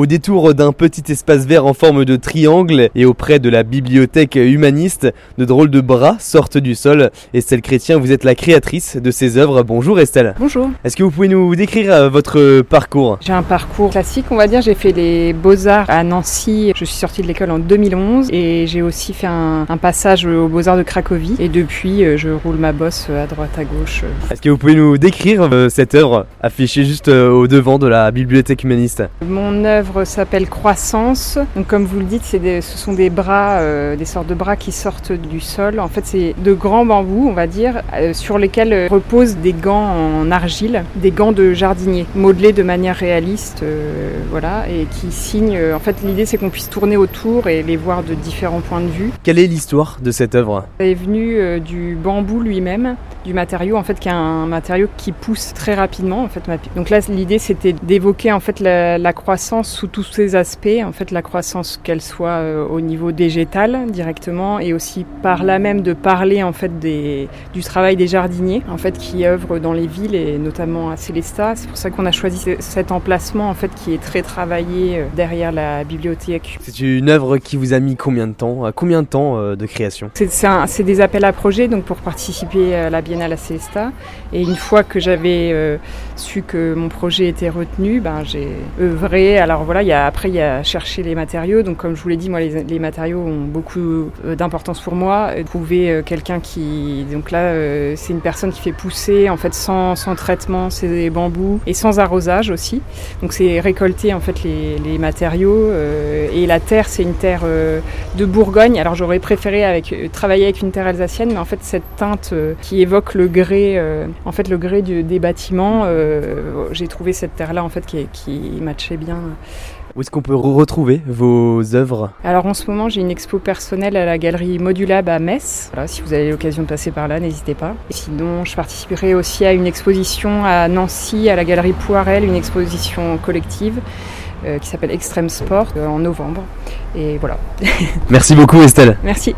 Au détour d'un petit espace vert en forme de triangle et auprès de la bibliothèque humaniste, de drôles de bras sortent du sol. Estelle Chrétien, vous êtes la créatrice de ces œuvres. Bonjour Estelle. Bonjour. Est-ce que vous pouvez nous décrire euh, votre parcours? J'ai un parcours classique, on va dire. J'ai fait les beaux-arts à Nancy. Je suis sortie de l'école en 2011 et j'ai aussi fait un, un passage aux beaux-arts de Cracovie. Et depuis, euh, je roule ma bosse à droite, à gauche. Est-ce que vous pouvez nous décrire euh, cette œuvre affichée juste au devant de la bibliothèque humaniste? Mon œuvre s'appelle Croissance. Donc, comme vous le dites, des- ce sont des bras, euh, des sortes de bras qui sortent du sol. En fait, c'est de grands bambous, on va dire, euh, sur lesquels euh, reposent des gants en argile, des gants de jardinier, modelés de manière réaliste, euh, voilà, et qui signent. en fait, l'idée, c'est qu'on puisse tourner autour et les voir de différents points de vue. Quelle est l'histoire de cette œuvre? Ça est venu euh, du bambou lui-même, du matériau en fait qui est un matériau qui pousse très rapidement en fait. Donc là l'idée c'était d'évoquer en fait la, la croissance sous tous ses aspects, en fait la croissance qu'elle soit euh, au niveau végétal directement et aussi par là même de parler en fait des, du travail des jardiniers en fait qui œuvrent dans les villes et notamment à Célestat. C'est pour ça qu'on a choisi ce- cet emplacement en fait qui est très travaillé euh, derrière la bibliothèque C'est une œuvre qui vous a mis combien de temps À Combien de temps euh, de création? C'est- des appels à projets donc pour participer à la Biennale à Célestat. Et une fois que j'avais euh, su que mon projet était retenu, ben, j'ai œuvré. Alors voilà, après il y a chercher les matériaux. Donc comme je vous l'ai dit, moi les, matériaux ont beaucoup euh, d'importance pour moi. Trouver euh, quelqu'un qui, donc là euh, c'est une personne qui fait pousser en fait sans, traitement ces bambous et sans arrosage aussi. Donc c'est récolter en fait les, matériaux et la terre c'est une terre de Bourgogne. Alors j'aurais préféré travailler avec une terre alsacienne, mais en fait cette teinte qui évoque le grès, en fait le grès des bâtiments, j'ai trouvé cette terre-là en fait qui matchait bien. Où est-ce qu'on peut re- retrouver vos œuvres Alors en ce moment j'ai une expo personnelle à la galerie Modulab à Metz. Voilà, si vous avez l'occasion de passer par là, n'hésitez pas. Et sinon je participerai aussi à une exposition à Nancy à la galerie Poirel, une exposition collective. euh, qui s'appelle Extreme Sport euh, en novembre. Et voilà. Merci beaucoup Estelle. Merci.